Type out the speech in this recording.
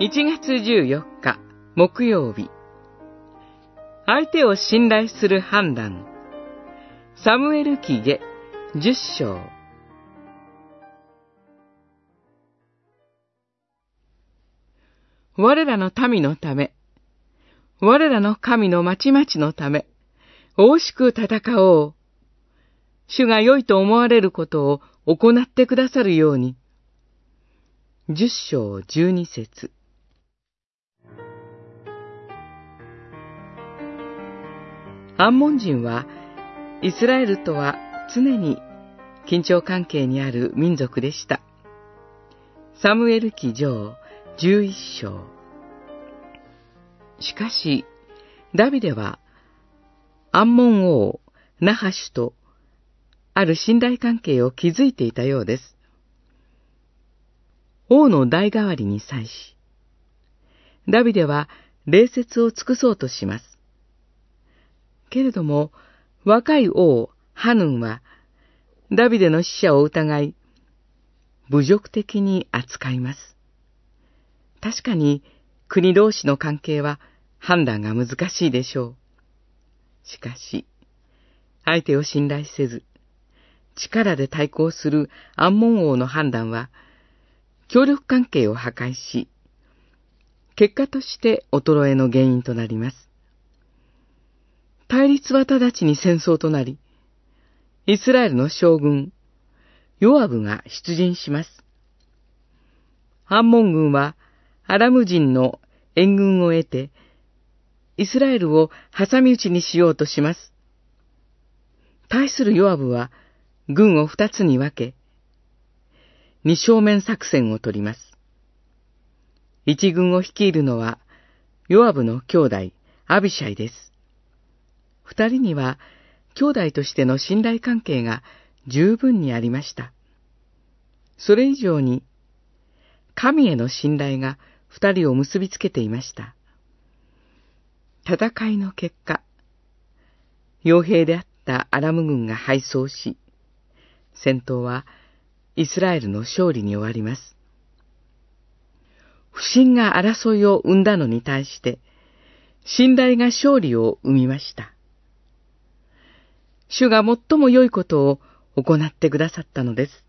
1月14日木曜日相手を信頼する判断サムエル記下10章我らの民のため、我らの神の町々のため、大しく戦おう。主が良いと思われることを行ってくださるように。十章十二節アンモン人は、イスラエルとは常に緊張関係にある民族でした。サムエル記上十一章。しかし、ダビデは、アンモン王、ナハシュと、ある信頼関係を築いていたようです。王の代替わりに際し、ダビデは礼節を尽くそうとします。けれども、若い王、ハヌンは、ダビデの死者を疑い、侮辱的に扱います。確かに、国同士の関係は判断が難しいでしょう。しかし、相手を信頼せず、力で対抗するアンモン王の判断は、協力関係を破壊し、結果として衰えの原因となります。対立は直ちに戦争となり、イスラエルの将軍、ヨアブが出陣します。アンモン軍はアラム人の援軍を得て、イスラエルを挟み撃ちにしようとします。対するヨアブは軍を二つに分け、二正面作戦を取ります。一軍を率いるのは、ヨアブの兄弟、アビシャイです。二人には、兄弟としての信頼関係が十分にありました。それ以上に、神への信頼が二人を結びつけていました。戦いの結果、傭兵であったアラム軍が敗走し、戦闘はイスラエルの勝利に終わります。不信が争いを生んだのに対して、信頼が勝利を生みました。主が最も良いことを行ってくださったのです。